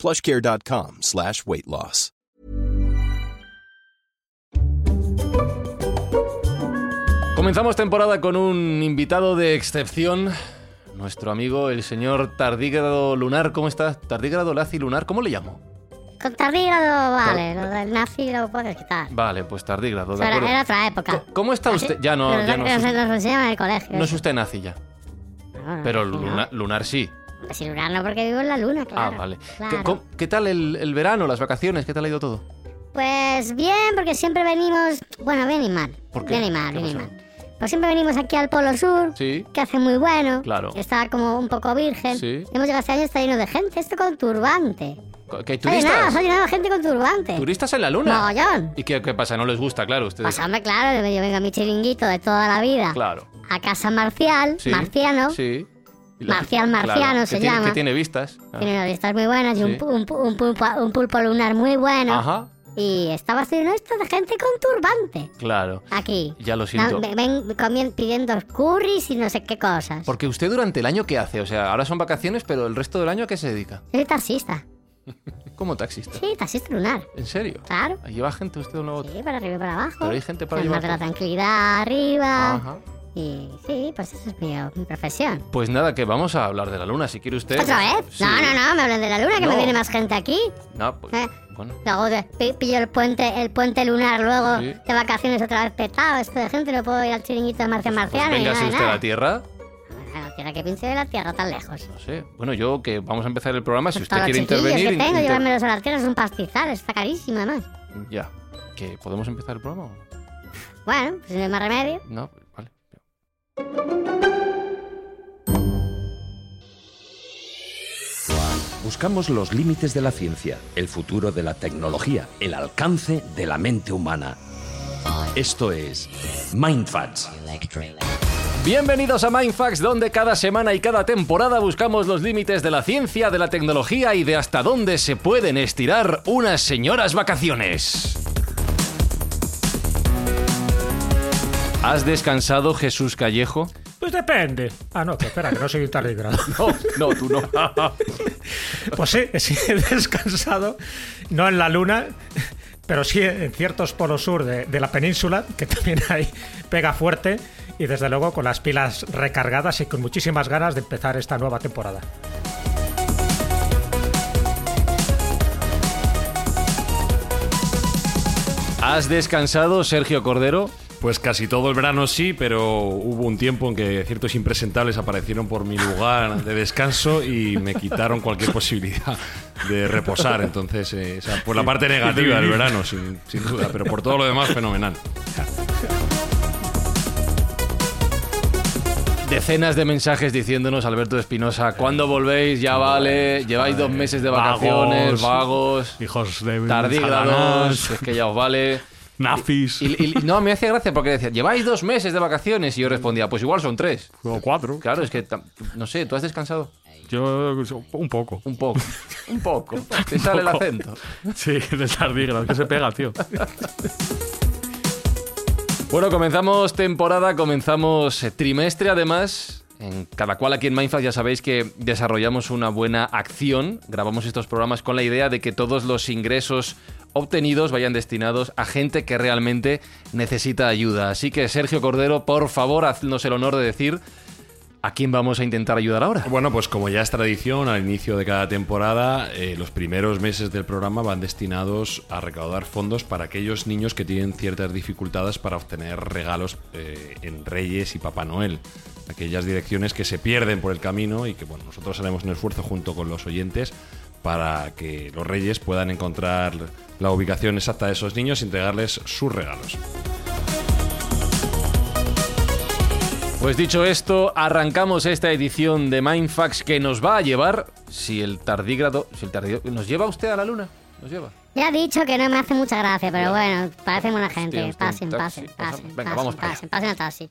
plushcare.com slash weight loss. Comenzamos temporada con un invitado de excepción, nuestro amigo el señor Tardígrado Lunar. ¿Cómo está? Tardígrado Lazi Lunar, ¿cómo le llamo? Con tardígrado, vale, lo del nazi lo puedes quitar. Vale, pues Tardígrado, de Era, acuerdo. era otra época. ¿Cómo está usted? Ya no, ya no, nos, es- nos en el colegio. no es usted nazi ya. No, no, Pero. Luna- Lunar sí. Si lunar no, porque vivo en la luna, claro. Ah, vale. ¿Qué, claro. qué tal el, el verano, las vacaciones? ¿Qué tal ha ido todo? Pues bien, porque siempre venimos. Bueno, bien y mal. ¿Por qué? Bien y mal, ¿Qué bien y mal. Pues siempre venimos aquí al Polo Sur, Sí. que hace muy bueno. Claro. que Está como un poco virgen. Sí. Hemos llegado este año, está lleno de gente, esto con turbante. ¿Que hay Está llenado, turistas? está llenado de gente con turbante. ¿Turistas en la luna? Mogollón. ¿Y qué, qué pasa? ¿No les gusta? Claro, ustedes. Pues hombre, claro, yo vengo a mi chiringuito de toda la vida. Claro. A casa marcial, Sí. marciano. Sí. Marcial marciano que se tiene- llama. Que tiene vistas. Tiene unas vistas muy buenas y Sí. un, un, un pulpo, un pulpo lunar muy bueno. Ajá. Y estaba lleno esto de gente con turbante. Claro. Aquí. Ya lo siento. Na- Ven, comien- pidiendo curries y no sé qué cosas. Porque usted durante el año, ¿qué hace? O sea, ahora son vacaciones, pero el resto del año, ¿a qué se dedica? Soy taxista. Como taxista. Sí, taxista lunar. ¿En serio? Claro. ¿Lleva gente usted de un otro? Sí, para arriba y para abajo. Pero hay gente para llevar de la tranquilidad arriba. Ajá. Y sí, pues esa es mi, mi profesión. Pues nada, que vamos a hablar de la luna, si quiere usted. ¿Otra vez? Sí. No, no, no, me hablan de la luna, que No. me viene más gente aquí. No, pues, Eh. bueno. Luego pillo el puente, el puente lunar, luego Sí. de vacaciones otra vez petado. Esto de gente, no puedo ir al chiringuito de Marcia Pues Marciana ni véngase nada, de usted a la Tierra. A la tierra que pinche de la tierra tan lejos. No sé. Bueno, yo que vamos a empezar el programa, si Pues usted quiere intervenir. que tengo, inter- llevármelos a la tierra es un pastizal, está carísimo además. Ya. ¿Que podemos empezar el programa? Bueno, pues no hay más remedio. No, pues. Buscamos los límites de la ciencia, el futuro de la tecnología, el alcance de la mente humana. Esto es Mindfacts. Bienvenidos a Mindfax, donde cada semana y cada temporada buscamos los límites de la ciencia, de la tecnología y de hasta dónde se pueden estirar unas señoras vacaciones. ¿Has descansado, Jesús Callejo? Pues depende. Ah, no, que espera, que no soy un tardígrado. No, no, tú no. Pues sí, sí he descansado, no en la luna, pero sí en ciertos polos sur de, de la península, que también hay pega fuerte, y desde luego con las pilas recargadas y con muchísimas ganas de empezar esta nueva temporada. ¿Has descansado, Sergio Cordero? Pues casi todo el verano sí, pero hubo un tiempo en que ciertos impresentables aparecieron por mi lugar de descanso y me quitaron cualquier posibilidad de reposar. Entonces, eh, esa, por la parte negativa del verano, sin, sin duda, pero por todo lo demás, fenomenal. Decenas de mensajes diciéndonos, Alberto Espinosa, ¿cuándo volvéis? Ya vale, lleváis dos meses de vacaciones, Vagos. vagos, Hijos de tardígrados, es que ya os vale. Y, y- no, me hacía gracia porque decía, lleváis dos meses de vacaciones y yo respondía, pues igual son tres. o cuatro. Claro, es que, tam- no sé, ¿tú has descansado? Yo un poco. Un poco, un poco. Te sale el acento. Sí, de tardígrado, que se pega, tío. Bueno, comenzamos temporada, comenzamos trimestre además. En cada cual aquí en Mindfast ya sabéis que desarrollamos una buena acción. Grabamos estos programas con la idea de que todos los ingresos obtenidos vayan destinados a gente que realmente necesita ayuda. Así que Sergio Cordero, por favor, haznos el honor de decir a quién vamos a intentar ayudar ahora. Bueno, pues como ya es tradición, al inicio de cada temporada, eh, los primeros meses del programa van destinados a recaudar fondos para aquellos niños que tienen ciertas dificultades para obtener regalos eh, en Reyes y Papá Noel. Aquellas direcciones que se pierden por el camino y que bueno, nosotros haremos un esfuerzo junto con los oyentes para que los Reyes puedan encontrar la ubicación exacta de esos niños y entregarles sus regalos. Pues dicho esto, arrancamos esta edición de Mindfax que nos va a llevar, si el tardígrado, si el tardígrado, ¿nos lleva usted a la luna? ¿Nos lleva? Ya he dicho que no me hace mucha gracia, pero bueno, parece buena gente. Pasen, pasen, pasen. Venga, vamos pasen, pasen al taxi.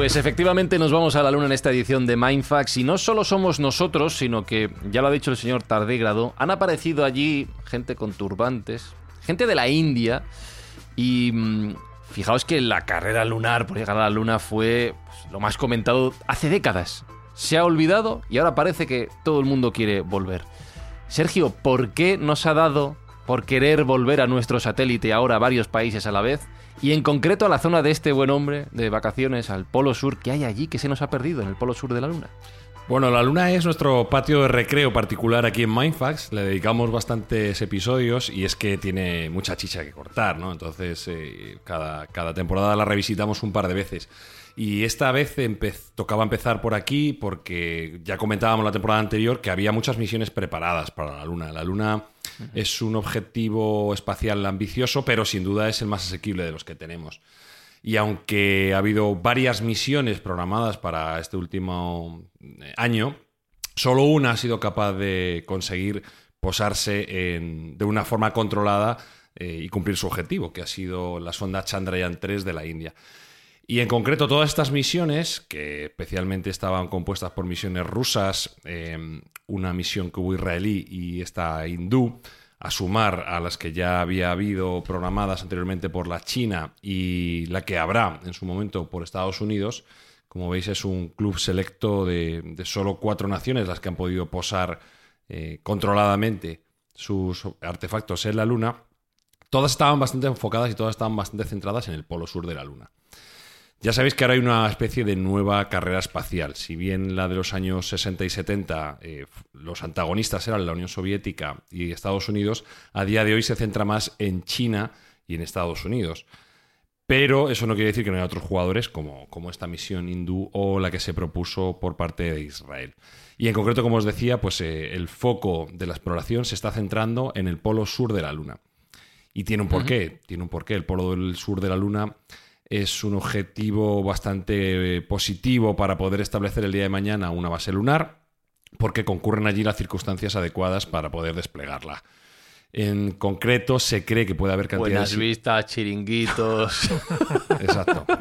Pues efectivamente nos vamos a la luna en esta edición de Mindfax y no solo somos nosotros, sino que, ya lo ha dicho el señor Tardígrado, han aparecido allí gente con turbantes, gente de la India y mm, fijaos que la carrera lunar por llegar a la luna fue pues, lo más comentado hace décadas. Se ha olvidado y ahora parece que todo el mundo quiere volver. Sergio, ¿por qué nos ha dado por querer volver a nuestro satélite ahora varios países a la vez? Y en concreto a la zona de este buen hombre de vacaciones, al Polo Sur, que hay allí que se nos ha perdido en el Polo Sur de la Luna. Bueno, la luna es nuestro patio de recreo particular aquí en Mindfax. Le dedicamos bastantes episodios y es que tiene mucha chicha que cortar, ¿no? Entonces, eh, cada, cada temporada la revisitamos un par de veces. Y esta vez empe- tocaba empezar por aquí porque ya comentábamos la temporada anterior que había muchas misiones preparadas para la Luna. La Luna es un objetivo espacial ambicioso, pero sin duda es el más asequible de los que tenemos. Y aunque ha habido varias misiones programadas para este último eh, año, solo una ha sido capaz de conseguir posarse en- de una forma controlada eh, y cumplir su objetivo, que ha sido la sonda Chandrayaan 3 de la India. Y en concreto todas estas misiones, que especialmente estaban compuestas por misiones rusas, eh, una misión que hubo israelí y esta hindú, a sumar a las que ya había habido programadas anteriormente por la China y la que habrá en su momento por Estados Unidos, como veis es un club selecto de, solo cuatro naciones las que han podido posar eh, controladamente sus artefactos en la Luna. Todas estaban bastante enfocadas y todas estaban bastante centradas en el polo sur de la Luna. Ya sabéis que ahora hay una especie de nueva carrera espacial. Si bien la de los años 60 y 70, eh, los antagonistas eran la Unión Soviética y Estados Unidos, a día de hoy se centra más en China y en Estados Unidos. Pero eso no quiere decir que no haya otros jugadores como, como esta misión hindú o la que se propuso por parte de Israel. Y en concreto, como os decía, pues eh, el foco de la exploración se está centrando en el polo sur de la Luna. Y tiene un porqué, tiene un porqué. El polo del sur de la Luna es un objetivo bastante eh, positivo para poder establecer el día de mañana una base lunar, porque concurren allí las circunstancias adecuadas para poder desplegarla. En concreto, se cree que puede haber cantidades... Buenas vistas, chiringuitos. Exacto.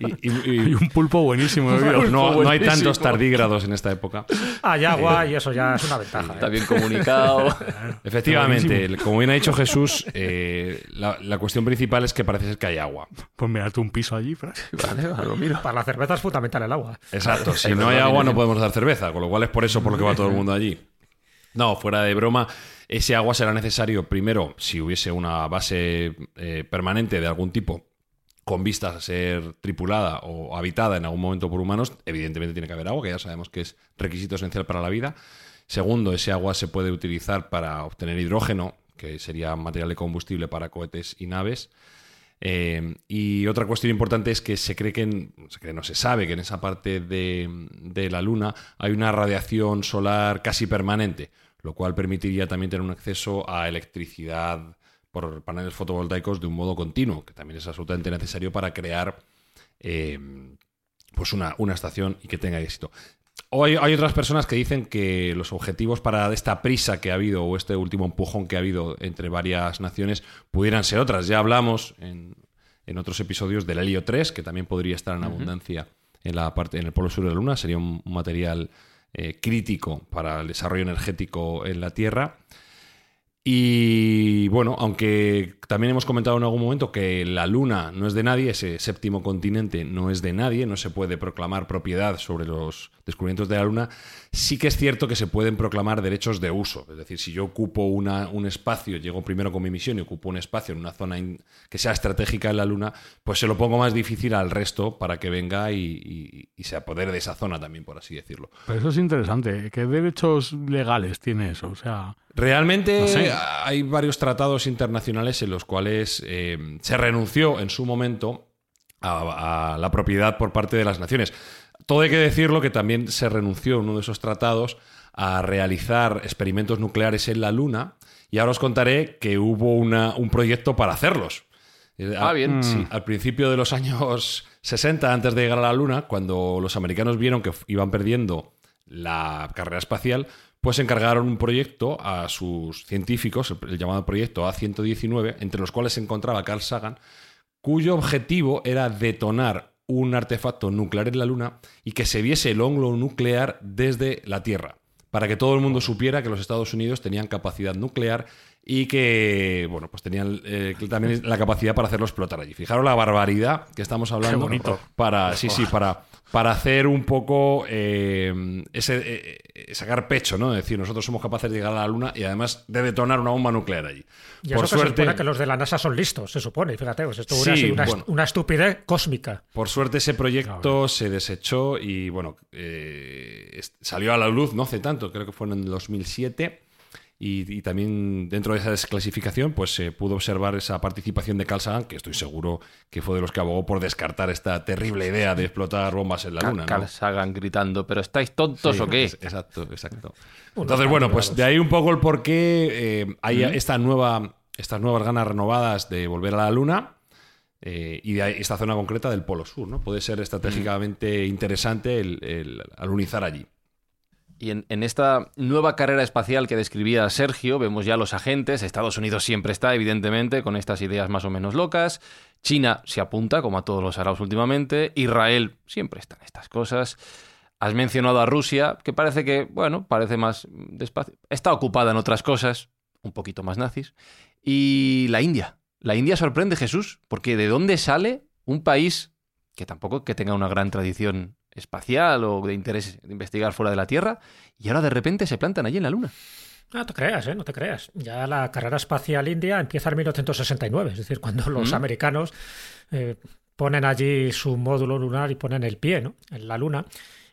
Y, y- y- Y un pulpo buenísimo, no, no hay tantos tardígrados en esta época. Hay agua y eso ya es una ventaja. Está ¿eh? bien comunicado. Efectivamente, como bien ha dicho Jesús, eh, la, la cuestión principal es que parece ser que hay agua. Pues me date un piso allí, Fran. vale, vale, lo miro. Para la cerveza es fundamental el agua. Exacto, si no hay agua no podemos dar cerveza, con lo cual es por eso por lo que va todo el mundo allí. No, fuera de broma, ese agua será necesario primero si hubiese una base eh, permanente de algún tipo con vistas a ser tripulada o habitada en algún momento por humanos, evidentemente tiene que haber agua, que ya sabemos que es requisito esencial para la vida. Segundo, ese agua se puede utilizar para obtener hidrógeno, que sería material de combustible para cohetes y naves. Eh, y otra cuestión importante es que se cree que, en- se cree, no se sabe que en esa parte de, de la Luna hay una radiación solar casi permanente, lo cual permitiría también tener un acceso a electricidad por paneles fotovoltaicos de un modo continuo, que también es absolutamente necesario para crear eh, pues una, una estación y que tenga éxito. O hay, hay otras personas que dicen que los objetivos para esta prisa que ha habido o este último empujón que ha habido entre varias naciones pudieran ser otras. Ya hablamos en, en otros episodios del helio 3, que también podría estar en abundancia en la parte en el polo sur de la Luna. Sería un material eh, crítico para el desarrollo energético en la Tierra. Y bueno, aunque también hemos comentado en algún momento que la Luna no es de nadie, ese séptimo continente no es de nadie, no se puede proclamar propiedad sobre los descubrimientos de la Luna. Sí que es cierto que se pueden proclamar derechos de uso. Es decir, si yo ocupo una, un espacio, llego primero con mi misión y ocupo un espacio en una zona in- que sea estratégica en la Luna, pues se lo pongo más difícil al resto para que venga y, y- y se apodere de esa zona también, por así decirlo. Pero eso es interesante. ¿Qué derechos legales tiene eso? O sea, Realmente No sé. hay varios tratados internacionales en los cuales eh, se renunció en su momento a, a la propiedad por parte de las naciones. Todo hay que decirlo que también se renunció en uno de esos tratados a realizar experimentos nucleares en la Luna y ahora os contaré que hubo una- un proyecto para hacerlos. Eh, Ah, bien. sí, al principio de los años 60, antes de llegar a la Luna, cuando los americanos vieron que iban perdiendo la carrera espacial, pues encargaron un proyecto a sus científicos, el, el llamado proyecto A119, entre los cuales se encontraba Carl Sagan, cuyo objetivo era detonar un artefacto nuclear en la Luna y que se viese el hongo nuclear desde la Tierra, para que todo el mundo supiera que los Estados Unidos tenían capacidad nuclear y que, bueno, pues tenían eh, también la capacidad para hacerlo explotar allí. Fijaros la barbaridad que estamos hablando bonito. para, sí, sí, para, para hacer un poco eh, ese eh, sacar pecho, ¿no? Es decir, nosotros somos capaces de llegar a la Luna y además de detonar una bomba nuclear allí. Y eso que se supone que los de la NASA son listos, se supone. Fíjate, pues esto Sí, una, bueno. una estupidez cósmica. Por suerte ese proyecto se desechó y bueno, salió a la luz no hace tanto, creo que fue en el 2007. Y, y también dentro de esa desclasificación pues se pudo observar esa participación de Carl Sagan, que estoy seguro que fue de los que abogó por descartar esta terrible idea de explotar bombas en la Luna. ¿no? Carl Sagan gritando, ¿pero estáis tontos Sí, o qué? es- exacto, exacto. Entonces, bueno, pues de ahí un poco el por qué eh, hay esta nueva, estas nuevas ganas renovadas de volver a la Luna eh, y de ahí esta zona concreta del Polo Sur, ¿no? Puede ser estratégicamente interesante el, el alunizar allí. Y en, esta nueva carrera espacial que describía Sergio, vemos ya los agentes. Estados Unidos siempre está, evidentemente, con estas ideas más o menos locas. China se apunta, como a todos los árabes últimamente. Israel siempre está en estas cosas. Has mencionado a Rusia, que parece que, bueno, parece más despacio. Está ocupada en otras cosas, un poquito más nazis. Y la India. La India sorprende Jesús, porque ¿de dónde sale un país que tampoco que tenga una gran tradición espacial o de interés de investigar fuera de la Tierra, y ahora de repente se plantan allí en la Luna? No te creas, ¿eh? no te creas. Ya la carrera espacial india empieza en 1969, es decir, cuando los Mm. americanos eh, ponen allí su módulo lunar y ponen el pie ¿no? en la Luna.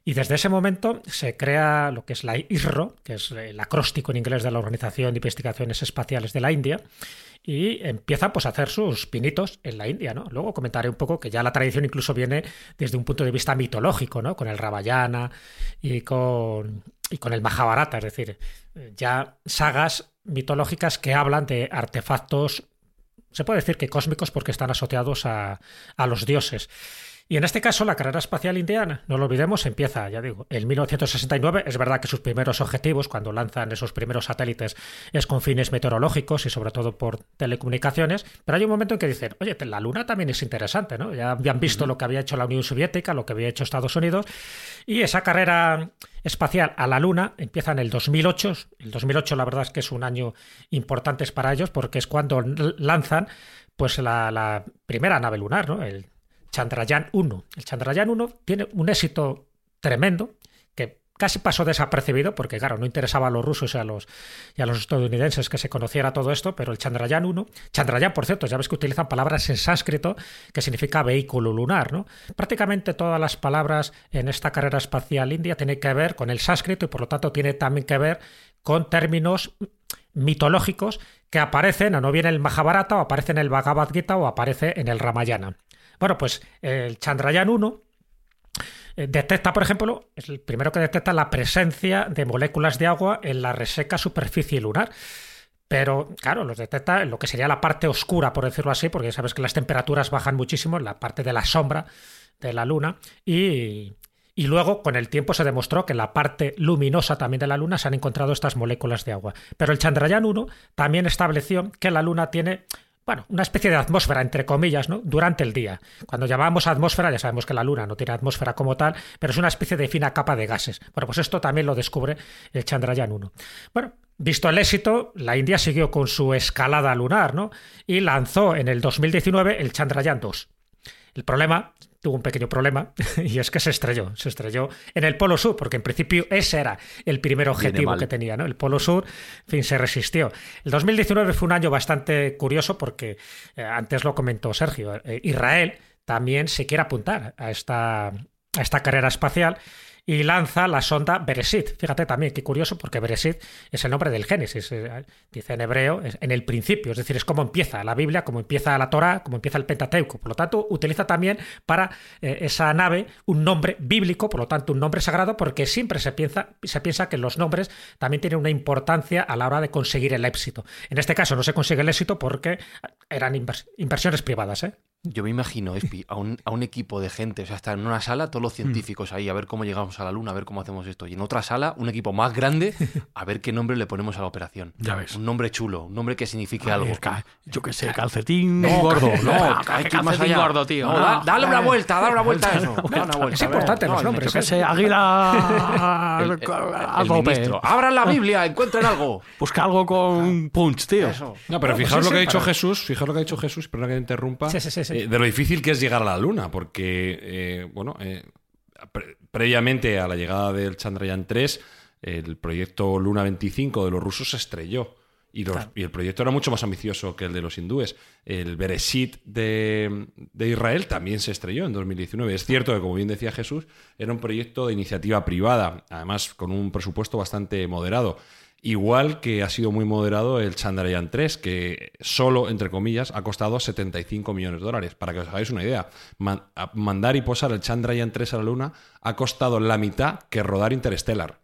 Y desde ese momento se crea lo que es la ISRO, que es el acróstico en inglés de la Organización de Investigaciones Espaciales de la India, y empiezan pues, a hacer sus pinitos en la India. ¿no? Luego comentaré un poco que ya la tradición incluso viene desde un punto de vista mitológico, ¿no? con el Ramayana y con, y con el Mahabharata, es decir, ya sagas mitológicas que hablan de artefactos, se puede decir que cósmicos porque están asociados a, a los dioses. Y en este caso, la carrera espacial indiana, no lo olvidemos, empieza, ya digo, en 1969. Es verdad que sus primeros objetivos, cuando lanzan esos primeros satélites, es con fines meteorológicos y sobre todo por telecomunicaciones. Pero hay un momento en que dicen, oye, la Luna también es interesante, ¿no? Ya habían visto lo que había hecho la Unión Soviética, lo que había hecho Estados Unidos. Y esa carrera espacial a la Luna empieza en el 2008. El 2008, la verdad es que es un año importante para ellos porque es cuando lanzan pues la, la primera nave lunar, ¿no? El Chandrayaan 1. El Chandrayaan 1 tiene un éxito tremendo que casi pasó desapercibido porque, claro, no interesaba a los rusos y a los, los estadounidenses que se conociera todo esto, pero el Chandrayaan 1, Chandrayaan, por cierto, ya ves que utilizan palabras en sánscrito que significa vehículo lunar, ¿no? Prácticamente todas las palabras en esta carrera espacial india tienen que ver con el sánscrito y por lo tanto tiene también que ver con términos mitológicos que aparecen o no bien en el Mahabharata o aparece en el Bhagavad Gita o aparece en el Ramayana. Bueno, pues el Chandrayaan 1 eh, detecta, por ejemplo, es el primero que detecta la presencia de moléculas de agua en la reseca superficie lunar. Pero, claro, los detecta en lo que sería la parte oscura, por decirlo así, porque sabes que las temperaturas bajan muchísimo en la parte de la sombra de la Luna. Y, y luego, con el tiempo, se demostró que en la parte luminosa también de la Luna se han encontrado estas moléculas de agua. Pero el Chandrayaan 1 también estableció que la Luna tiene bueno, una especie de atmósfera, entre comillas, ¿no? Durante el día. Cuando llamamos atmósfera, ya sabemos que la Luna no tiene atmósfera como tal, pero es una especie de fina capa de gases. Bueno, pues esto también lo descubre el Chandrayaan 1. Bueno, Visto el éxito, la India siguió con su escalada lunar, ¿no? Y lanzó en el 2019 el Chandrayaan 2. El problema, tuvo un pequeño problema, y es que se estrelló. Se estrelló en el Polo Sur, porque en principio ese era el primer objetivo que tenía, ¿no? El Polo Sur, en fin, se resistió. El 2019 fue un año bastante curioso porque, eh, antes lo comentó Sergio, eh, Israel también se quiere apuntar a esta, a esta carrera espacial y lanza la sonda Bereshit. Fíjate también qué curioso, porque Bereshit es el nombre del Génesis, eh, dice en hebreo, en el principio, es decir, es como empieza la Biblia, como empieza la Torah, como empieza el Pentateuco. Por lo tanto, utiliza también para eh, esa nave un nombre bíblico, por lo tanto, un nombre sagrado, porque siempre se piensa, se piensa que los nombres también tienen una importancia a la hora de conseguir el éxito. En este caso no se consigue el éxito porque eran invers- inversiones privadas, ¿eh? Yo me imagino, Espi, a un, a un equipo de gente, o sea, está en una sala todos los Mm. científicos ahí, a ver cómo llegamos a la Luna, a ver cómo hacemos esto. Y en otra sala, un equipo más grande, a ver qué nombre le ponemos a la operación. Ya ves. Un nombre chulo, un nombre que signifique algo. yo qué sé, calcetín No, gordo. no, Ah, hay que ir más calcetín allá. gordo, tío. No, Ah, da- dale una eh, vuelta, dale una vuelta a eso. Da una vuelta, Es importante los No, nombres, Yo qué sé, águila. El, el- el. Abran la Biblia, encuentren algo. Busca algo con punch, tío. Eso. No, pero No, pues fijaos lo que ha dicho para- Jesús, fijaos lo que ha dicho Jesús, perdona que te interrumpa, Sí, sí, sí, sí. Eh, de lo difícil que es llegar a la Luna, porque, eh, bueno, eh, pre- previamente a la llegada del Chandrayaan 3, el proyecto Luna 25 de los rusos se estrelló. Y, los- y el proyecto era mucho más ambicioso que el de los hindúes. El Bereshit de, de Israel también se estrelló en 2019. Es cierto que, como bien decía Jesús, era un proyecto de iniciativa privada, además con un presupuesto bastante moderado. Igual que ha sido muy moderado el Chandrayaan 3, que solo, entre comillas, ha costado 75 millones de dólares. Para que os hagáis una idea, man- mandar y posar el Chandrayaan 3 a la Luna ha costado la mitad que rodar Interstellar.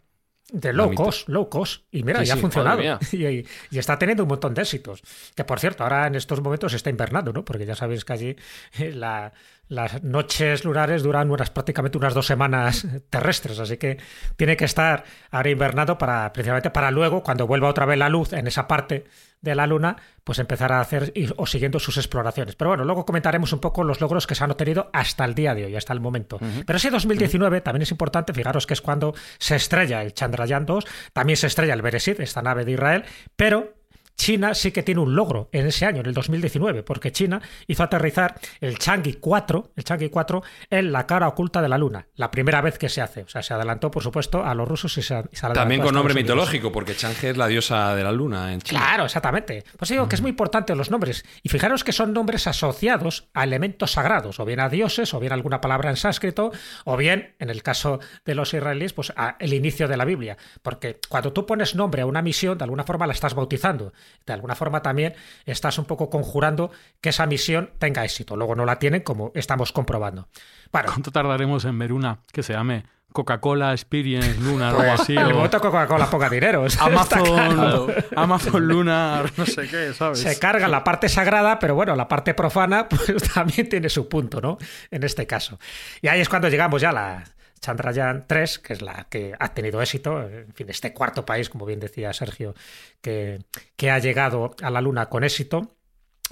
De low cost, low cost. Y mira, Sí, ya ha funcionado. Y, y está teniendo un montón de éxitos. Que por cierto, ahora en estos momentos está invernando, ¿no? Porque ya sabéis que allí eh, la- las noches lunares duran unas, prácticamente unas dos semanas terrestres. Así que tiene que estar ahora invernando para, precisamente para luego, cuando vuelva otra vez la luz en esa parte de la Luna, pues empezar a hacer o siguiendo sus exploraciones. Pero bueno, luego comentaremos un poco los logros que se han obtenido hasta el día de hoy, hasta el momento. Pero ese 2019 también es importante, fijaros que es cuando se estrella el Chandrayaan 2, también se estrella el Bereshit, esta nave de Israel, pero China sí que tiene un logro en ese año, en el 2019, porque China hizo aterrizar el Chang'e 4, el Chang'e 4 en la cara oculta de la Luna, la primera vez que se hace. O sea, se adelantó, por supuesto, a los rusos y se, adelantó También con nombre Unidos. mitológico, porque Chang'e es la diosa de la Luna en China. Claro, exactamente. Pues digo que es muy importante los nombres. Y fijaros que son nombres asociados a elementos sagrados, o bien a dioses, o bien a alguna palabra en sánscrito, o bien, en el caso de los israelíes, pues a el inicio de la Biblia. Porque cuando tú pones nombre a una misión, de alguna forma la estás bautizando. De alguna forma también estás un poco conjurando que esa misión tenga éxito. Luego no la tienen, como estamos comprobando. Bueno, ¿Cuánto tardaremos en ver una que se llame Coca-Cola Experience Lunar o pues, algo así? el o que Coca-Cola ponga dinero. claro. Amazon, Amazon Lunar, no sé qué, ¿sabes? Se carga la parte sagrada, pero bueno, la parte profana pues también tiene su punto, ¿no? En este caso. Y ahí es cuando llegamos ya a la Chandrayaan 3, que es la que ha tenido éxito, en fin, este cuarto país, como bien decía Sergio, que, que ha llegado a la Luna con éxito.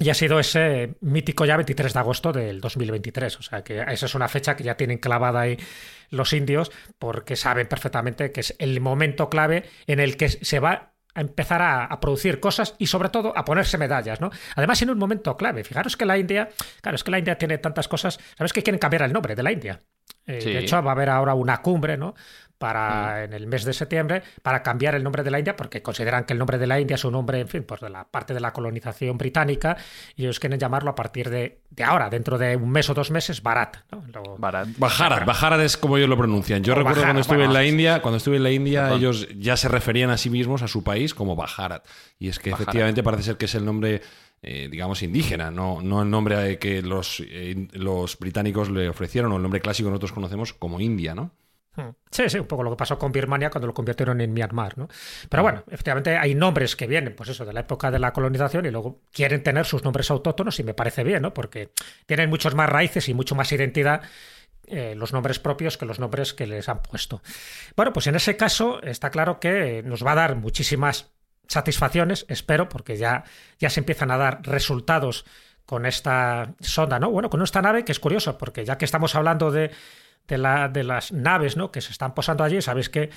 Y ha sido ese mítico ya 23 de agosto del 2023. O sea que esa es una fecha que ya tienen clavada ahí los indios porque saben perfectamente que es el momento clave en el que se va a empezar a, producir cosas y sobre todo a ponerse medallas, ¿no? Además en un momento clave. Fijaros que la India, claro, es que la India tiene tantas cosas. ¿Sabes que quieren cambiar el nombre de la India? Eh, Sí. De hecho, va a haber ahora una cumbre, ¿no? Para en el mes de septiembre, para cambiar el nombre de la India, porque consideran que el nombre de la India es un nombre, en fin, pues de la parte de la colonización británica, y ellos quieren llamarlo a partir de, de ahora, dentro de un mes o dos meses, Bharat. ¿no? Lo- Barat. Bajarat, Bajarat es como ellos lo pronuncian. Yo O recuerdo Bajarat, cuando estuve bueno, en la sí, India, cuando estuve en la India, Perdón. ellos ya se referían a sí mismos, a su país, como Bajarat. Y es que Bajarat. efectivamente parece ser que es el nombre, eh, digamos, indígena, no, no el nombre que los, eh, los británicos le ofrecieron, o el nombre clásico que nosotros conocemos como India, ¿no? Hmm. Sí, sí, un poco lo que pasó con Birmania cuando lo convirtieron en Myanmar, ¿no? Pero bueno, efectivamente hay nombres que vienen, pues eso, de la época de la colonización y luego quieren tener sus nombres autóctonos y me parece bien, ¿no? Porque tienen muchos más raíces y mucho más identidad eh, los nombres propios que los nombres que les han puesto. Bueno, pues en ese caso está claro que nos va a dar muchísimas satisfacciones, espero, porque ya, ya se empiezan a dar resultados con esta sonda, ¿no? Bueno, con esta nave que es curioso, porque ya que estamos hablando de de, la, de las naves ¿no? que se están posando allí, sabéis que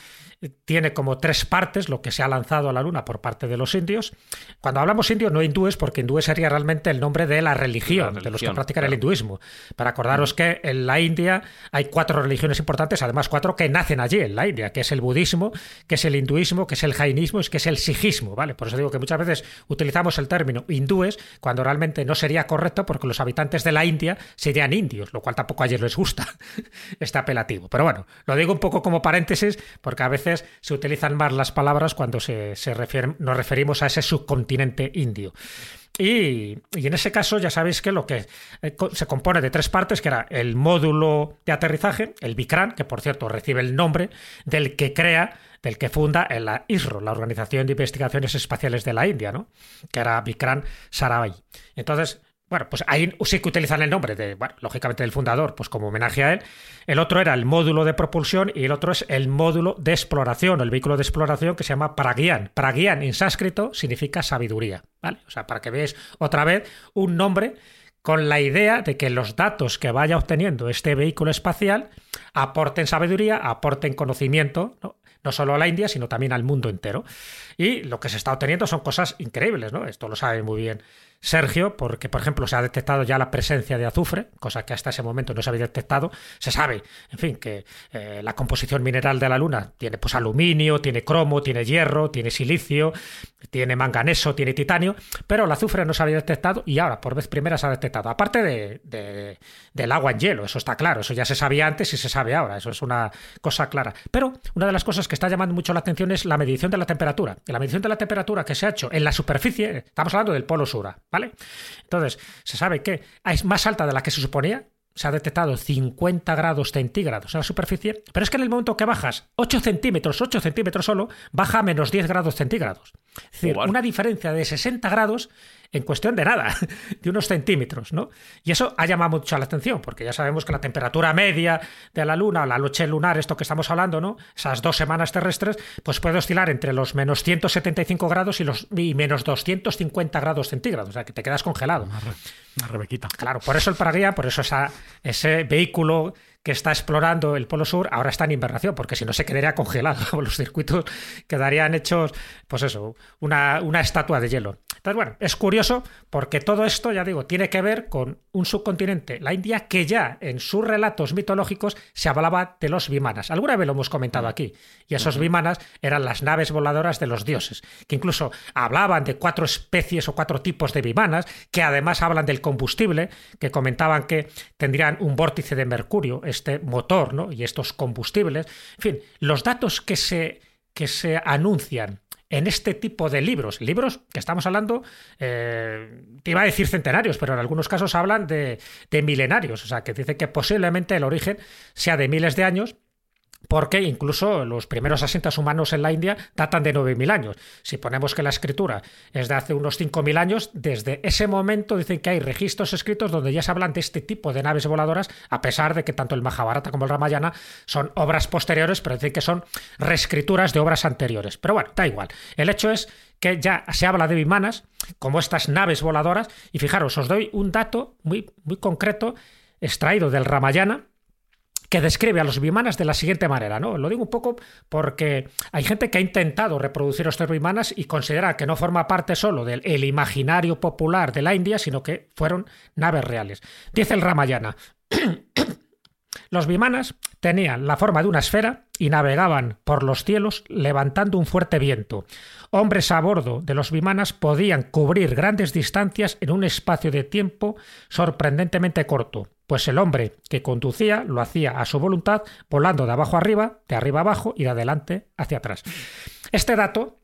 tiene como tres partes lo que se ha lanzado a la Luna por parte de los indios. Cuando hablamos indios, no hindúes, porque hindúes sería realmente el nombre de la religión, de los que practican el hinduismo. Para acordaros que en la India hay cuatro religiones importantes, además cuatro que nacen allí en la India, que es el budismo, que es el hinduismo, que es el jainismo y que es el sijismo, ¿vale? Por eso digo que muchas veces utilizamos el término hindúes cuando realmente no sería correcto porque los habitantes de la India serían indios, lo cual tampoco a ellos les gusta este apelativo. Pero bueno, lo digo un poco como paréntesis porque a veces se utilizan más las palabras cuando se, nos referimos a ese subcontinente indio. Y, en ese caso ya sabéis que lo que eh, se compone de tres partes, que era el módulo de aterrizaje, el Vikran, que por cierto recibe el nombre del que crea, del que funda la ISRO, la Organización de Investigaciones Espaciales de la India, ¿no? que era Vikran Sarabhai. Entonces, bueno, pues ahí sí que utilizan el nombre de, bueno, lógicamente del fundador, pues como homenaje a él. El otro era el módulo de propulsión y el otro es el módulo de exploración, el vehículo de exploración que se llama Pragyan. Pragyan en sánscrito significa sabiduría, ¿vale? O sea, para que veáis otra vez un nombre con la idea de que los datos que vaya obteniendo este vehículo espacial aporten sabiduría, aporten conocimiento, ¿no? solo a la India, sino también al mundo entero. Y lo que se está obteniendo son cosas increíbles, ¿no? Esto lo sabe muy bien Sergio, porque, por ejemplo, se ha detectado ya la presencia de azufre, cosa que hasta ese momento no se había detectado. Se sabe, en fin, que eh, la composición mineral de la Luna tiene pues aluminio, tiene cromo, tiene hierro, tiene silicio, tiene manganeso, tiene titanio, pero el azufre no se había detectado y ahora, por vez primera, se ha detectado. Aparte de, del agua en hielo, eso está claro, eso ya se sabía antes y se sabe ahora, eso es una cosa clara. Pero una de las cosas que está llamando mucho la atención es la medición de la temperatura. La medición de la temperatura que se ha hecho en la superficie, estamos hablando del polo sur, ¿vale? Entonces, se sabe que es más alta de la que se suponía, se ha detectado 50 grados centígrados en la superficie, pero es que en el momento que bajas 8 centímetros, 8 centímetros solo, baja a menos 10 grados centígrados. Es decir, una diferencia de 60 grados en cuestión de nada, de unos centímetros, ¿no? Y eso ha llamado mucho la atención, porque ya sabemos que la temperatura media de la Luna, la noche lunar, esto que estamos hablando, ¿no? Esas dos semanas terrestres, pues puede oscilar entre los menos 175 grados y los y menos 250 grados centígrados, o sea, que te quedas congelado. Una, rebequita. Claro, por eso el paraguía, por eso esa, ese vehículo que está explorando el Polo Sur ahora está en invernación, porque si no se quedaría congelado, los circuitos quedarían hechos, pues eso, una, una estatua de hielo. Entonces, bueno, es curioso porque todo esto, ya digo, tiene que ver con un subcontinente, la India, que ya en sus relatos mitológicos se hablaba de los vimanas. Alguna vez lo hemos comentado aquí. Y esos vimanas eran las naves voladoras de los dioses, que incluso hablaban de cuatro especies o cuatro tipos de vimanas, que además hablan del combustible, que comentaban que tendrían un vórtice de mercurio, este motor, ¿no? Y estos combustibles. En fin, los datos que se, que se anuncian en este tipo de libros. Libros que estamos hablando, eh, te iba a decir centenarios, pero en algunos casos hablan de, de milenarios. O sea, que dice que posiblemente el origen sea de miles de años porque incluso los primeros asientos humanos en la India datan de 9.000 años. Si ponemos que la escritura es de hace unos 5.000 años, desde ese momento dicen que hay registros escritos donde ya se hablan de este tipo de naves voladoras, a pesar de que tanto el Mahabharata como el Ramayana son obras posteriores, pero dicen que son reescrituras de obras anteriores. Pero bueno, da igual. El hecho es que ya se habla de vimanas, como estas naves voladoras, y fijaros, os doy un dato muy, muy concreto extraído del Ramayana, que describe a los bimanas de la siguiente manera, ¿no? Lo digo un poco porque hay gente que ha intentado reproducir estos bimanas y considera que no forma parte solo del imaginario popular de la India, sino que fueron naves reales. Dice el Ramayana. Los bimanas tenían la forma de una esfera y navegaban por los cielos levantando un fuerte viento. Hombres a bordo de los bimanas podían cubrir grandes distancias en un espacio de tiempo sorprendentemente corto pues el hombre que conducía lo hacía a su voluntad, volando de abajo arriba, de arriba abajo y de adelante hacia atrás. Este dato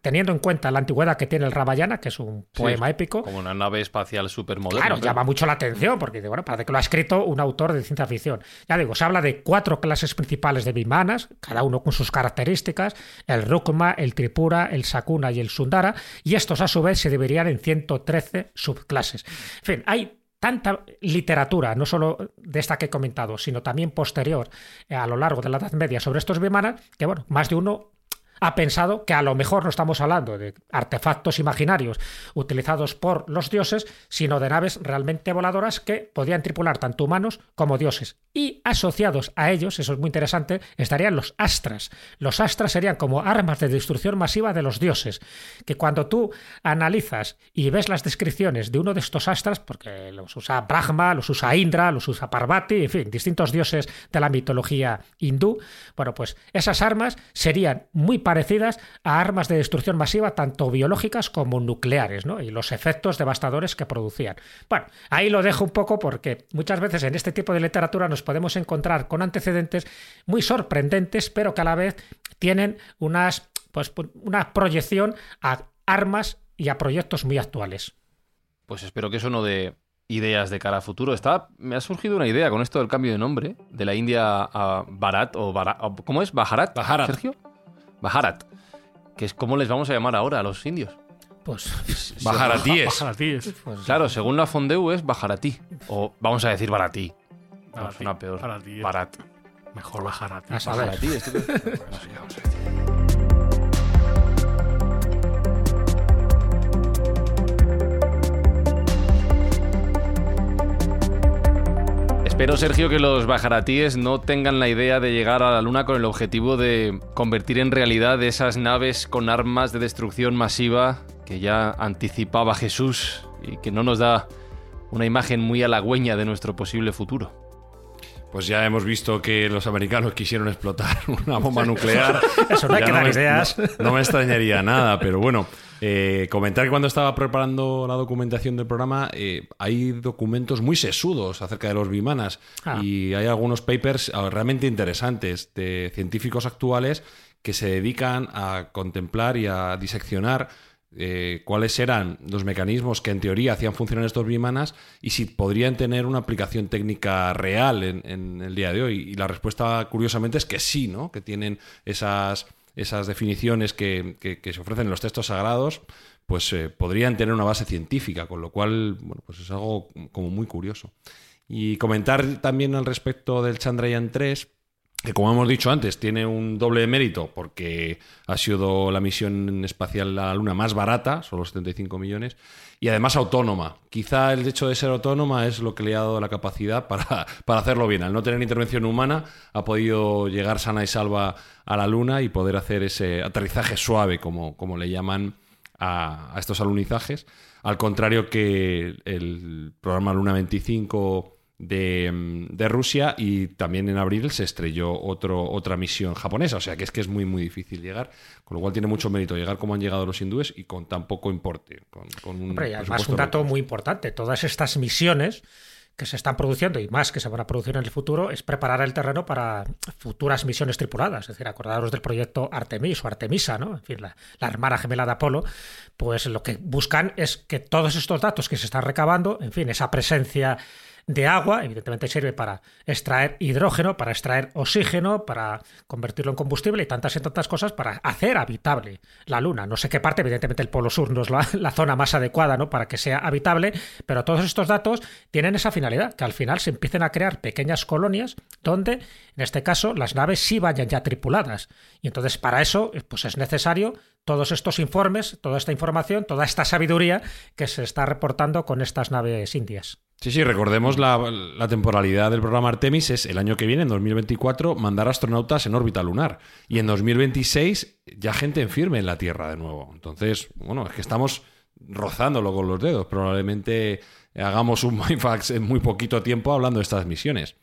teniendo en cuenta la antigüedad que tiene el Ramayana, que es un poema épico. Como una nave espacial súper moderna. Claro, llama mucho la atención, porque bueno, parece que lo ha escrito un autor de ciencia ficción. Ya digo, se habla de cuatro clases principales de Vimanas, cada uno con sus características: el Rukma, el Tripura, el Sakuna y el Sundara, y estos a su vez se dividirían en 113 subclases. En fin, hay tanta literatura, no solo de esta que he comentado, sino también posterior eh, a lo largo de la Edad Media sobre estos Vimanas, que bueno, más de uno ha pensado que a lo mejor no estamos hablando de artefactos imaginarios utilizados por los dioses, sino de naves realmente voladoras que podían tripular tanto humanos como dioses. Y asociados a ellos, eso es muy interesante, estarían los astras. Los astras serían como armas de destrucción masiva de los dioses, que cuando tú analizas y ves las descripciones de uno de estos astras, porque los usa Brahma, los usa Indra, los usa Parvati, en fin, distintos dioses de la mitología hindú, bueno, pues esas armas serían muy parecidas a armas de destrucción masiva, tanto biológicas como nucleares, ¿no? Y los efectos devastadores que producían. Bueno, ahí lo dejo un poco porque muchas veces en este tipo de literatura nos podemos encontrar con antecedentes muy sorprendentes, pero que a la vez tienen unas, pues, una proyección a armas y a proyectos muy actuales. Pues espero que eso no de ideas de cara a futuro. Está, me ha surgido una idea con esto del cambio de nombre de la India a Bharat o, ¿cómo es? Bajarat, Bajarat. Sergio. Bajarat, que es como les vamos a llamar ahora a los indios. Pues Bajaratíes. Pues, claro, según la Fondeu es Bajaratí o vamos a decir Baratí. No, peor. Baratí. Barat. Mejor bajar a ti. A saber. Bajaratí, esto que- no sé qué vamos a decir. Espero, Sergio, que los bajaratíes no tengan la idea de llegar a la Luna con el objetivo de convertir en realidad esas naves con armas de destrucción masiva que ya anticipaba Jesús y que no nos da una imagen muy halagüeña de nuestro posible futuro. Pues ya hemos visto que los americanos quisieron explotar una bomba nuclear. Eso no hay Ya que dar me, ideas. no- no me extrañaría nada, pero bueno. Eh, comentar que cuando estaba preparando la documentación del programa eh, hay documentos muy sesudos acerca de los bimanas Ah. y hay algunos papers ah, realmente interesantes de científicos actuales que se dedican a contemplar y a diseccionar eh, cuáles eran los mecanismos que en teoría hacían funcionar estos bimanas y si podrían tener una aplicación técnica real en, en el día de hoy. Y la respuesta, curiosamente, es que sí, ¿no? Que tienen esas, esas definiciones que, que- se ofrecen en los textos sagrados, pues eh, podrían tener una base científica, con lo cual, bueno, pues es algo como muy curioso. Y comentar también al respecto del Chandrayaan 3, que como hemos dicho antes, tiene un doble mérito porque ha sido la misión espacial a la Luna más barata, solo 75 millones, y además autónoma. Quizá el hecho de ser autónoma es lo que le ha dado la capacidad para, para hacerlo bien. Al no tener intervención humana, ha podido llegar sana y salva a la Luna y poder hacer ese aterrizaje suave, como, como le llaman a, a estos alunizajes. Al contrario que el programa Luna 25 de, de Rusia y también en abril se estrelló otro, otra misión japonesa. O sea que es que es muy, muy difícil llegar, con lo cual tiene mucho mérito llegar como han llegado los hindúes y con tan poco importe. Con, con un Hombre, y además un dato muy importante, todas estas misiones que se están produciendo y más que se van a producir en el futuro es preparar el terreno para futuras misiones tripuladas. Es decir, acordaros del proyecto Artemis o Artemisa, ¿no? En fin, la, la hermana gemela de Apolo, pues lo que buscan es que todos estos datos que se están recabando, en fin, esa presencia de agua, evidentemente sirve para extraer hidrógeno, para extraer oxígeno, para convertirlo en combustible y tantas y tantas cosas para hacer habitable la Luna. No sé qué parte, evidentemente el Polo Sur no es la, la zona más adecuada ¿no? para que sea habitable, pero todos estos datos tienen esa finalidad, que al final se empiecen a crear pequeñas colonias donde, en este caso, las naves sí vayan ya tripuladas. Y entonces para eso pues es necesario todos estos informes, toda esta información, toda esta sabiduría que se está reportando con estas naves indias. Sí, sí, recordemos la, temporalidad del programa Artemis es el año que viene, en 2024, mandar astronautas en órbita lunar. Y en 2026 ya gente en firme en la Tierra de nuevo. Entonces, bueno, es que estamos rozándolo con los dedos. Probablemente hagamos un Mindfax en muy poquito tiempo hablando de estas misiones.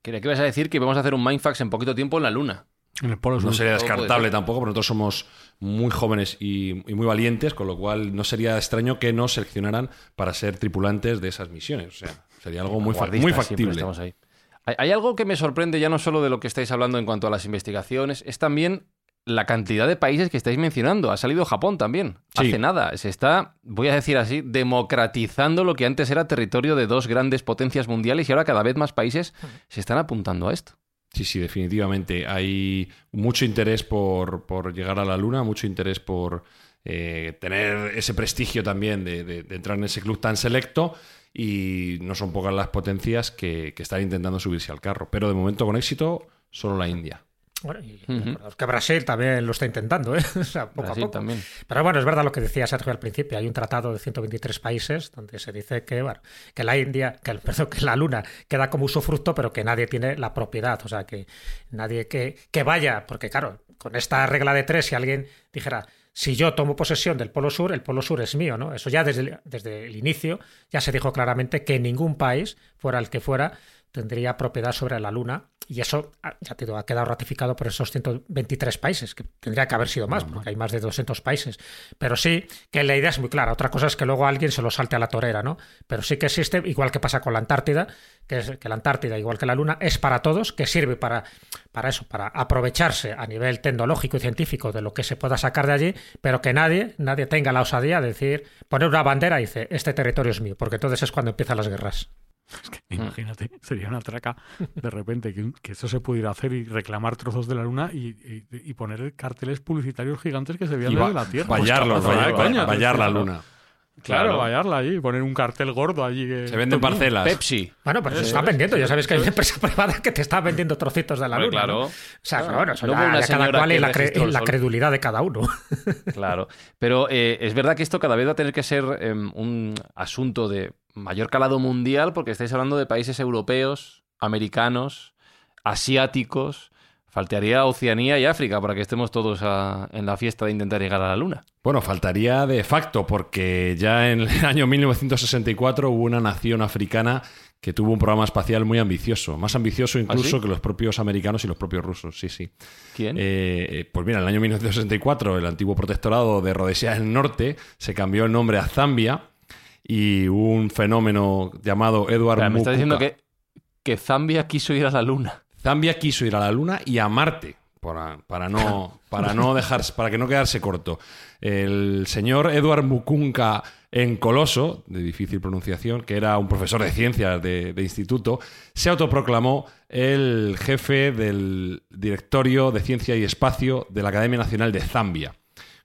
Creía que ibas a decir que vamos a hacer un Mindfax en poquito tiempo en la Luna. En el polo No sur. sería descartable tampoco, porque nosotros somos muy jóvenes y, y muy valientes, con lo cual no sería extraño que nos seleccionaran para ser tripulantes de esas misiones. O sea, sería algo muy, fa- factible. estamos ahí. Hay, hay algo que me sorprende ya no solo de lo que estáis hablando en cuanto a las investigaciones, es también la cantidad de países que estáis mencionando. Ha salido Japón también. Sí. Hace nada. Se está, voy a decir así, democratizando lo que antes era territorio de dos grandes potencias mundiales y ahora cada vez más países se están apuntando a esto. Sí, sí, definitivamente. Hay mucho interés por, por llegar a la Luna, mucho interés por eh, tener ese prestigio también de, de- de entrar en ese club tan selecto y no son pocas las potencias que, que están intentando subirse al carro. Pero de momento con éxito, solo la India. Bueno, y que Brasil también lo está intentando, ¿eh? o sea, poco Brasil a poco. también. Pero bueno, es verdad lo que decía Sergio al principio. Hay un tratado de 123 países donde se dice que, bueno, que la India, que, el- perdón, que la Luna queda como usufructo, pero que nadie tiene la propiedad. O sea, que nadie que, que vaya, porque claro, con esta regla de tres, si alguien dijera, si yo tomo posesión del Polo Sur, el Polo Sur es mío, ¿no? Eso ya desde el, desde el inicio ya se dijo claramente que ningún país, fuera el que fuera, tendría propiedad sobre la Luna. Y eso, ah, ya te digo, ha quedado ratificado por esos 123 países, que tendría que haber sido más, porque hay más de 200 países. Pero sí que la idea es muy clara. Otra cosa es que luego alguien se lo salte a la torera, ¿no? Pero sí que existe, igual que pasa con la Antártida, que es que la Antártida, igual que la Luna, es para todos, que sirve para, para eso, para aprovecharse a nivel tecnológico y científico de lo que se pueda sacar de allí, pero que nadie, nadie tenga la osadía de decir, poner una bandera y dice, este territorio es mío, porque entonces es cuando empiezan las guerras. Imagínate, sería una traca de repente que, que eso se pudiera hacer y reclamar trozos de la luna y, y- y poner carteles publicitarios gigantes que se vean desde la Tierra. vallarlos, Pues, vallar- la claro. luna. Claro, Claro. vallarla allí, poner un cartel gordo allí. Que, Se venden parcelas. Pepsi. Bueno, pues se está vendiendo. Ya sabes que hay una empresa privada que te está vendiendo trocitos de la luna. claro. ¿no? O sea, Claro. bueno, eso ya- ya cada cual y que la, cre- credulidad de cada uno. Claro, pero eh, es verdad que esto cada vez va a tener que ser em, un asunto de mayor calado mundial porque estáis hablando de países europeos, americanos, asiáticos. Faltaría Oceanía y África para que estemos todos a- en la fiesta de intentar llegar a la Luna. Bueno, faltaría de facto, porque ya en el año 1964 hubo una nación africana que tuvo un programa espacial muy ambicioso, más ambicioso incluso ¿Ah, sí? que los propios americanos y los propios rusos, sí, sí. ¿Quién? Eh, eh, pues mira, en el año 1964 el antiguo protectorado de Rhodesia del Norte se cambió el nombre a Zambia y un fenómeno llamado Edward Espera, me estás diciendo que, que Zambia quiso ir a la Luna. Zambia quiso ir a la Luna y a Marte para, para no para no dejarse para que no quedarse corto. El señor Edward Mukunka en Coloso, de difícil pronunciación, que era un profesor de ciencias de, de instituto, se autoproclamó el jefe del directorio de ciencia y espacio de la Academia Nacional de Zambia.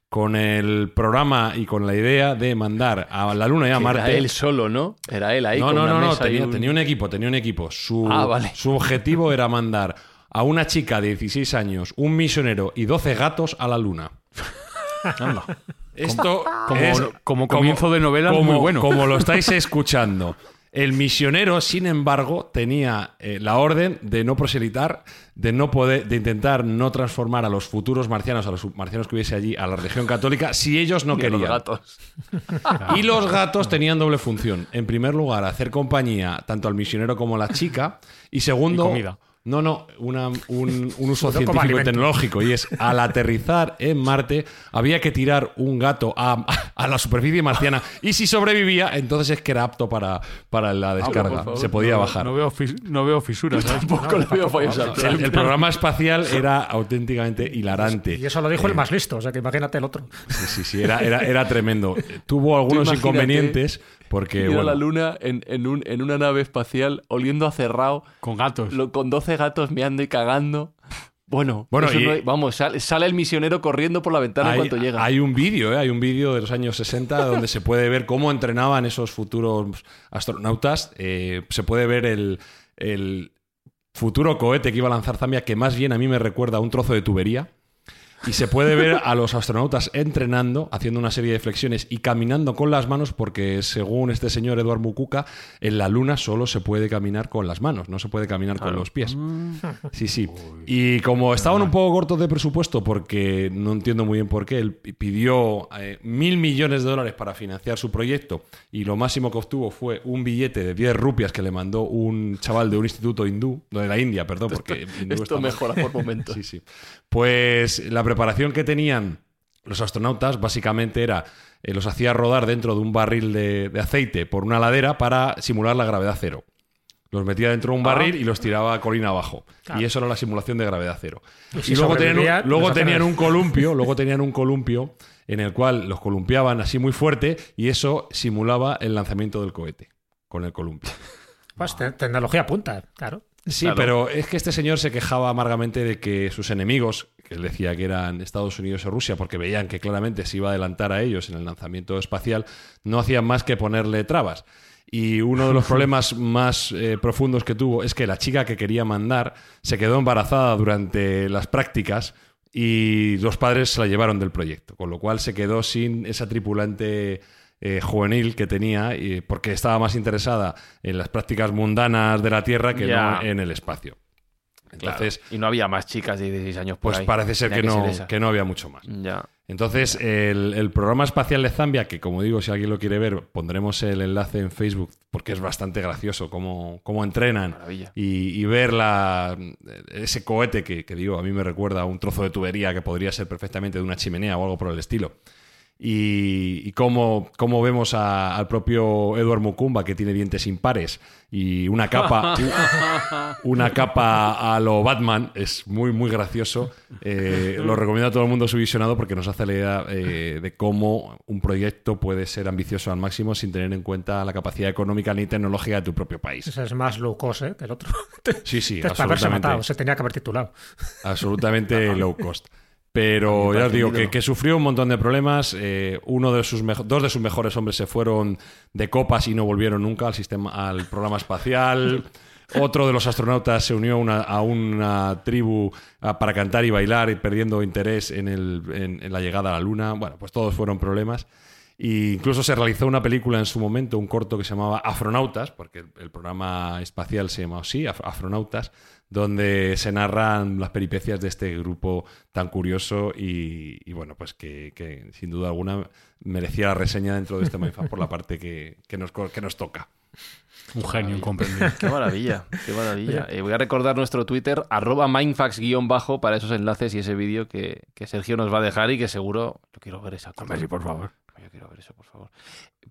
Con el programa y con la idea de mandar a la Luna y a Marte. Era él solo, ¿no? Era él ahí No, con no, una no, no, tenía, un- tenía un equipo, tenía un equipo. Su, Ah, vale. su objetivo era mandar a una chica de 16 años, un misionero y 12 gatos a la luna. Esto Como- es como comienzo de novela, muy bueno. Como lo estáis escuchando. El misionero, sin embargo, tenía eh, la orden de no proselitar, de no poder, de intentar no transformar a los futuros marcianos, a los marcianos que hubiese allí, a la religión católica, si ellos no a los querían. gatos. Y los gatos tenían doble función. En primer lugar, hacer compañía tanto al misionero como a la chica. Y segundo. Y comida. No, no, una- un, un uso científico y tecnológico. Y es, al aterrizar en Marte, había que tirar un gato a, a la superficie marciana. Y si sobrevivía, entonces es que era apto para, para la descarga. por favor, Se podía no, bajar. No veo, fis- no veo fisuras. ¿sabes? Tampoco le veo fallos el, el programa espacial era auténticamente hilarante. Y eso lo dijo el más listo, o sea que imagínate el otro. Sí, sí, sí, era, era, era tremendo. Tuvo algunos inconvenientes porque. Ir a la Luna en, en un- en una nave espacial oliendo a cerrado, Con gatos. lo- con 12 gatos meando y cagando. Bueno, Bueno, eso y- no hay- vamos, sale, sale el misionero corriendo por la ventana en hay, cuanto llega. hay un vídeo, ¿eh? hay un vídeo de los años 60 donde se puede ver cómo entrenaban esos futuros astronautas. Eh, se puede ver el, el futuro cohete que iba a lanzar Zambia, que más bien a mí me recuerda a un trozo de tubería. Y se puede ver a los astronautas entrenando, haciendo una serie de flexiones y caminando con las manos, porque según este señor Eduard Mukuka, en la Luna solo se puede caminar con las manos, no se puede caminar con los pies. Sí, sí. Y como estaban un poco cortos de presupuesto, porque no entiendo muy bien por qué, él pidió eh, mil millones de dólares para financiar su proyecto y lo máximo que obtuvo fue un billete de 10 rupias que le mandó un chaval de un instituto hindú, de la India, perdón, porque Esto mal. mejora por momentos. Sí, sí. Pues la preparación que tenían los astronautas básicamente era, eh, los hacía rodar dentro de un barril de, de aceite por una ladera para simular la gravedad cero. Los metía dentro de un barril y los tiraba colina abajo. Y eso era la simulación de gravedad cero. Y si Y luego tenían, un, luego tenían columpio, luego tenían un columpio en el cual los columpiaban así muy fuerte y eso simulaba el lanzamiento del cohete con el columpio. Pues te- tecnología punta, claro. Sí, Claro. pero es que este señor se quejaba amargamente de que sus enemigos, que él decía que eran Estados Unidos y Rusia, porque veían que claramente se iba a adelantar a ellos en el lanzamiento espacial, no hacían más que ponerle trabas. Y uno de los problemas más eh, profundos que tuvo es que la chica que quería mandar se quedó embarazada durante las prácticas y los padres se la llevaron del proyecto, con lo cual se quedó sin esa tripulante eh, juvenil que tenía porque estaba más interesada en las prácticas mundanas de la Tierra que no en el espacio. Entonces, Claro. Y no había más chicas de 16 años por pues ahí. parece ser que no, ser que no había mucho más. Ya. Entonces, el, el programa espacial de Zambia, que como digo, si alguien lo quiere ver, pondremos el enlace en Facebook, porque es bastante gracioso cómo, cómo entrenan Maravilla. y, y ver la, ese cohete que, que digo, a mí me recuerda a un trozo de tubería que podría ser perfectamente de una chimenea o algo por el estilo. Y, y cómo, cómo vemos a- al propio Edward Mukumba, que tiene dientes impares y una capa, una capa a lo Batman, es muy, muy gracioso. Eh, lo recomiendo a todo el mundo su visionado porque nos hace la idea eh, de cómo un proyecto puede ser ambicioso al máximo sin tener en cuenta la capacidad económica ni tecnológica de tu propio país. Ese es más low cost ¿eh? que el otro. Sí, sí, absolutamente. matado, se tenía que haber titulado. absolutamente low cost. Pero ya os digo que, que sufrió un montón de problemas. eh, uno de sus dos de sus mejores hombres se fueron de copas y no volvieron nunca al sistema, al programa espacial. Otro de los astronautas se unió a una, a una tribu ah, para cantar y bailar y perdiendo interés en, el- en- en la llegada a la Luna. Bueno, pues todos fueron problemas. E incluso se realizó una película en su momento, un corto que se llamaba Afronautas, porque el, programa espacial se llamaba así, Af- Afronautas, donde se narran las peripecias de este grupo tan curioso y, y bueno, pues que, que sin duda alguna merecía la reseña dentro de este Mindfuck por la parte que, que nos, que nos toca. Un genio incomprendido. Qué maravilla, qué maravilla. Eh, voy a recordar nuestro Twitter, arroba mindfax-bajo, para esos enlaces y ese vídeo que, que Sergio nos va a dejar y que seguro... Yo quiero ver esa cosa. Hombre, sí, por favor. Yo quiero ver eso, por favor.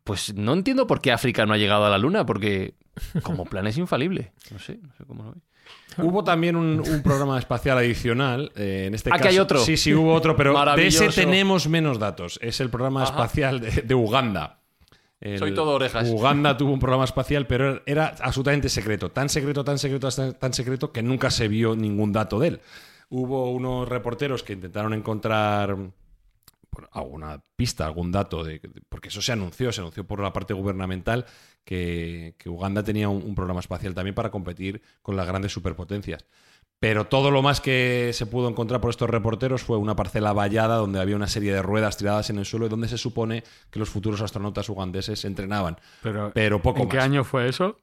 Pues no entiendo por qué África no ha llegado a la Luna, porque como plan es infalible. No sé, no sé cómo lo veis. Hubo también un, un programa espacial adicional. eh, en este Ah, que caso, hay otro. Sí, sí, hubo otro, pero de ese tenemos menos datos. Es el programa Ajá. espacial de, de Uganda. El- Soy todo orejas. Uganda tuvo un programa espacial, pero era absolutamente secreto. Tan secreto, tan secreto, tan, tan secreto que nunca se vio ningún dato de él. Hubo unos reporteros que intentaron encontrar bueno, alguna pista, algún dato, de, de- porque eso se anunció, se anunció por la parte gubernamental que, que Uganda tenía un, un programa espacial también para competir con las grandes superpotencias. Pero todo lo más que se pudo encontrar por estos reporteros fue una parcela vallada donde había una serie de ruedas tiradas en el suelo y donde se supone que los futuros astronautas ugandeses entrenaban. Pero, Pero poco ¿En qué año fue eso?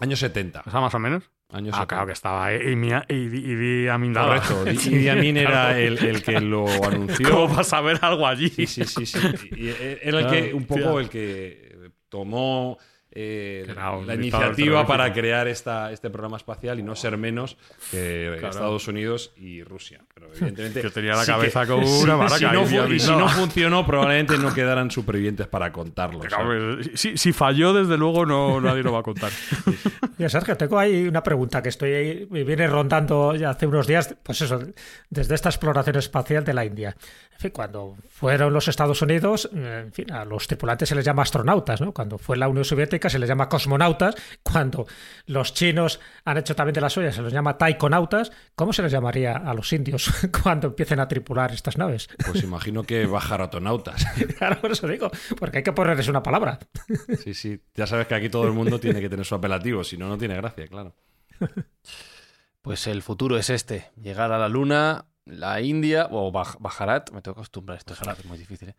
Años 70. O sea, más o menos. Años Ah, 70. claro que estaba Idi Idi- Idi Amin Dada. Correcto. Idi Amin era el, el que lo anunció. ¿Cómo vas a ver algo allí? Sí, sí, sí, sí. Y era el que, un poco el que tomó eh, la iniciativa para crear esta, este programa espacial y no ser menos que Claro. Estados Unidos y Rusia. Pero evidentemente. Que tenía la sí cabeza como si- una maraca, Si no, Amin y si no funcionó, probablemente no quedaran supervivientes para contarlo. Si, si falló, desde luego, no, nadie lo va a contar. Oye, Sergio, tengo ahí una pregunta que estoy ahí, me viene rondando ya hace unos días, pues eso, desde esta exploración espacial de la India. En fin, cuando fueron los Estados Unidos, eh, en fin, a los tripulantes se les llama astronautas, ¿no? Cuando fue la Unión Soviética se les llama cosmonautas, cuando los chinos han hecho también de las suyas se les llama taikonautas, ¿cómo se les llamaría a los indios cuando empiecen a tripular estas naves? Pues imagino que bajaratonautas. Claro, por eso digo, porque hay que ponerles una palabra. Sí, sí. Ya sabes que aquí todo el mundo tiene que tener su apelativo, si no, no tiene gracia, claro. Pues el futuro es este: llegar a la Luna, la India, o Baj- Bajarat, me tengo que acostumbrar a esto, es muy difícil. ¿eh?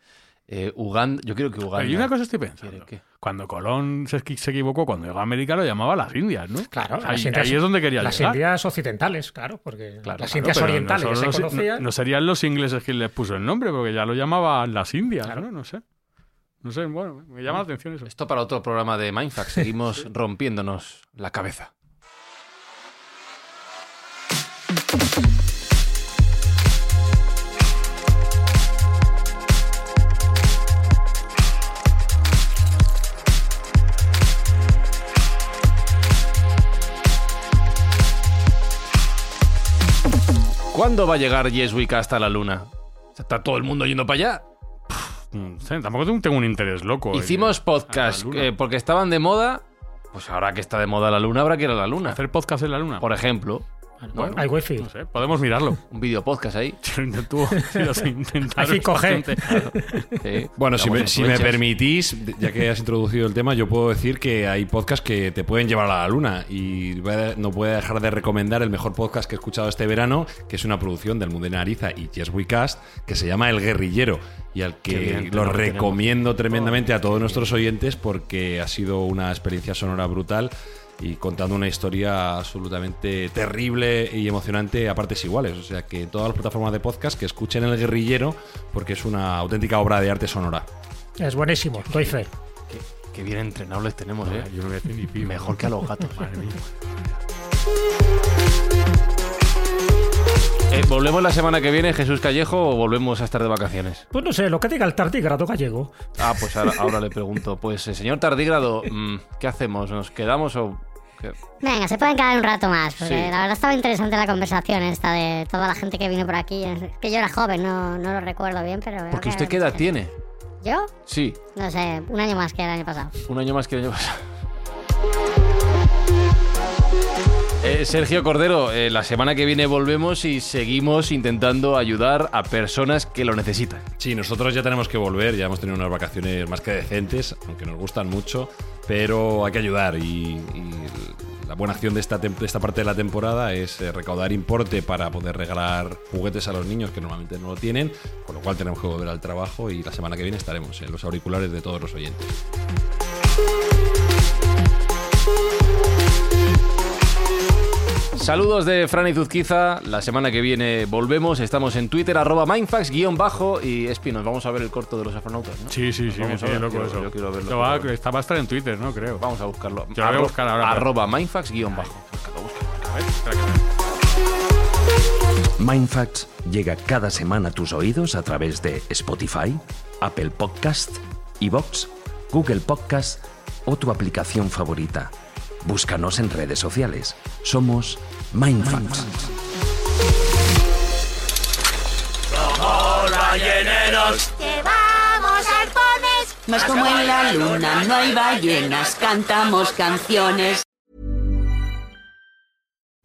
Eh, Uganda, yo quiero que Uganda. Pero y una cosa estoy pensando. que- Cuando Colón se, equi- se equivocó, cuando llegó a América, lo llamaba las Indias, ¿no? Claro, O sea, las ahí, Indias- ahí es donde quería Las llegar. Indias occidentales, claro, porque Claro, las claro, Indias no orientales son se los- conocían. No, no serían los ingleses quien les puso el nombre, porque ya lo llamaban las Indias, Claro. ¿no? No sé. No sé, bueno, me llama la atención eso. Esto para otro programa de Mindfax. Seguimos rompiéndonos la cabeza. ¿Cuándo va a llegar Yes Week hasta la Luna? ¿Está todo el mundo yendo para allá? No sé, tampoco tengo- un interés loco. en- Hicimos podcast eh, porque estaban de moda. Pues ahora que está de moda la Luna, habrá que ir a la Luna. Hacer podcast en la Luna. Por ejemplo, Bueno, Hay wifi. No sé, podemos mirarlo. un video podcast ahí. Yo intento, yo intentar Hay 5G. bastante. Sí. Bueno, si me, en si me fechas. permitís, ya que has introducido el tema, yo puedo decir que hay podcasts que te pueden llevar a la luna y voy a- no puedo dejar de recomendar el mejor podcast que he escuchado este verano, que es una producción del Mundena Ariza y Yes We Cast, que se llama El Guerrillero y al que bien, lo lo tenemos. recomiendo tremendamente a todos nuestros oyentes porque ha sido una experiencia sonora brutal y contando una historia absolutamente terrible y emocionante a partes iguales. O sea que todas las plataformas de podcast que escuchen El Guerrillero porque es una auténtica obra de arte sonora. Es buenísimo, doy fe. Qué, qué bien entrenables tenemos, ¿eh? Yo no voy a decir ni pío. Mejor que a los gatos. Madre mía. Eh, ¿Volvemos la semana que viene, Jesús Callejo, o volvemos a estar de vacaciones? Pues no sé, lo que diga el tardígrado gallego. Ah, pues ahora, ahora le pregunto. Pues, eh, señor Tardígrado, mm, ¿qué hacemos? ¿Nos quedamos o...? Qué? Venga, se pueden quedar un rato más, porque Sí. la verdad estaba interesante la conversación esta de toda la gente que vino por aquí. Es que yo era joven, no, no lo recuerdo bien, pero... veo Porque que usted qué edad tiene. ¿Yo? Sí, No sé, un año más que el año pasado. un año más que el año pasado. Eh, Sergio Cordero, eh, la semana que viene volvemos y seguimos intentando ayudar a personas que lo necesitan. Sí, nosotros ya tenemos que volver, ya hemos tenido unas vacaciones más que decentes, aunque nos gustan mucho, pero hay que ayudar y, la buena acción de esta, tem- de esta parte de la temporada es eh, recaudar importe para poder regalar juguetes a los niños que normalmente no lo tienen, con lo cual tenemos que volver al trabajo y la semana que viene estaremos en los auriculares de todos los oyentes. Saludos de Fran y Zuzquiza. La semana que viene volvemos. Estamos en Twitter, arroba mindfax, guion bajo. Y Espi, nos vamos a ver el corto de los astronautas, ¿no? Sí, sí, Nos sí, vamos a tiene ver. loco eso. Yo quiero verlo. Va- está va a estar en Twitter, ¿no? Creo. Vamos a buscarlo. Yo lo voy a buscar ahora, pero- Arroba mindfax, guion bajo. Búscalo, búscalo. A ver, espera que me- Mindfacts llega cada semana a tus oídos a través de Spotify, Apple Podcast, Evox, Google Podcast o tu aplicación favorita. Búscanos en redes sociales. Somos Mindfacts. Que vamos arpones. Es como en la luna, no hay ballenas, cantamos canciones.